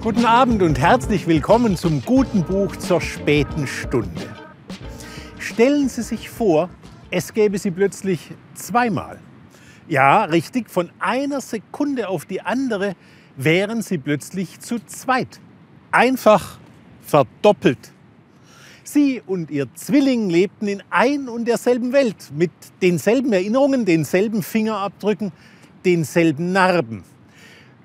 Guten Abend und herzlich willkommen zum guten Buch zur späten Stunde. Stellen Sie sich vor, es gäbe sie plötzlich zweimal. Ja, richtig, von einer Sekunde auf die andere wären sie plötzlich zu zweit. Einfach verdoppelt. Sie und ihr Zwilling lebten in ein und derselben Welt, mit denselben Erinnerungen, denselben Fingerabdrücken, denselben Narben.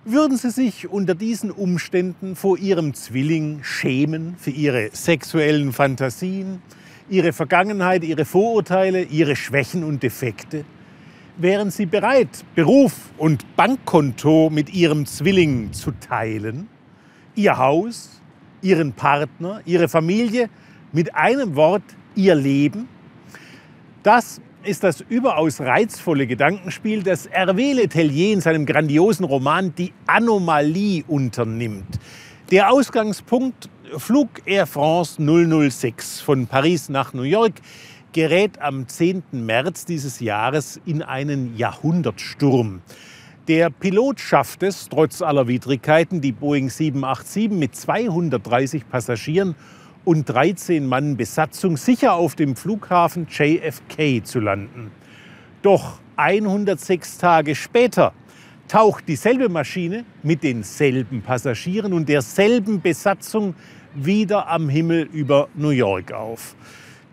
Würden Sie sich unter diesen Umständen vor Ihrem Zwilling schämen für Ihre sexuellen Fantasien, Ihre Vergangenheit, Ihre Vorurteile, Ihre Schwächen und Defekte? Wären Sie bereit, Beruf und Bankkonto mit Ihrem Zwilling zu teilen? Ihr Haus, Ihren Partner, Ihre Familie, mit einem Wort Ihr Leben? Das ist das überaus reizvolle Gedankenspiel, das Hervé Letellier in seinem grandiosen Roman Die Anomalie unternimmt. Der Ausgangspunkt Flug Air France 006 von Paris nach New York gerät am 10. März dieses Jahres in einen Jahrhundertsturm. Der Pilot schafft es, trotz aller Widrigkeiten, die Boeing 787 mit 230 Passagieren und 13 Mann Besatzung sicher auf dem Flughafen JFK zu landen. Doch 106 Tage später taucht dieselbe Maschine mit denselben Passagieren und derselben Besatzung wieder am Himmel über New York auf.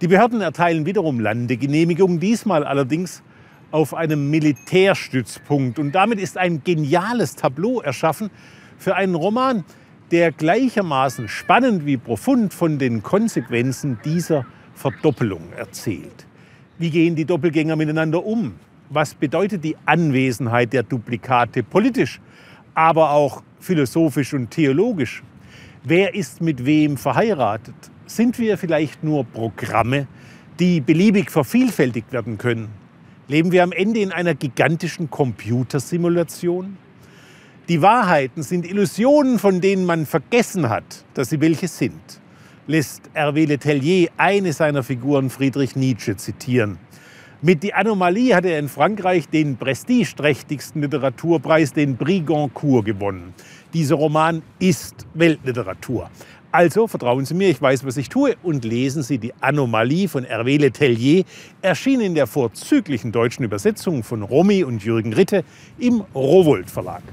Die Behörden erteilen wiederum Landegenehmigung, diesmal allerdings auf einem Militärstützpunkt. Und damit ist ein geniales Tableau erschaffen für einen Roman, der gleichermaßen spannend wie profund von den Konsequenzen dieser Verdoppelung erzählt. Wie gehen die Doppelgänger miteinander um? Was bedeutet die Anwesenheit der Duplikate politisch, aber auch philosophisch und theologisch? Wer ist mit wem verheiratet? Sind wir vielleicht nur Programme, die beliebig vervielfältigt werden können? Leben wir am Ende in einer gigantischen Computersimulation? Die Wahrheiten sind Illusionen, von denen man vergessen hat, dass sie welche sind, lässt Hervé Letellier eine seiner Figuren Friedrich Nietzsche zitieren. Mit Die Anomalie hat er in Frankreich den prestigeträchtigsten Literaturpreis, den Prix Goncourt, gewonnen. Dieser Roman ist Weltliteratur. Also vertrauen Sie mir, ich weiß, was ich tue und lesen Sie die Anomalie von Hervé Letellier, erschienen in der vorzüglichen deutschen Übersetzung von Romy und Jürgen Ritte im Rowold Verlag.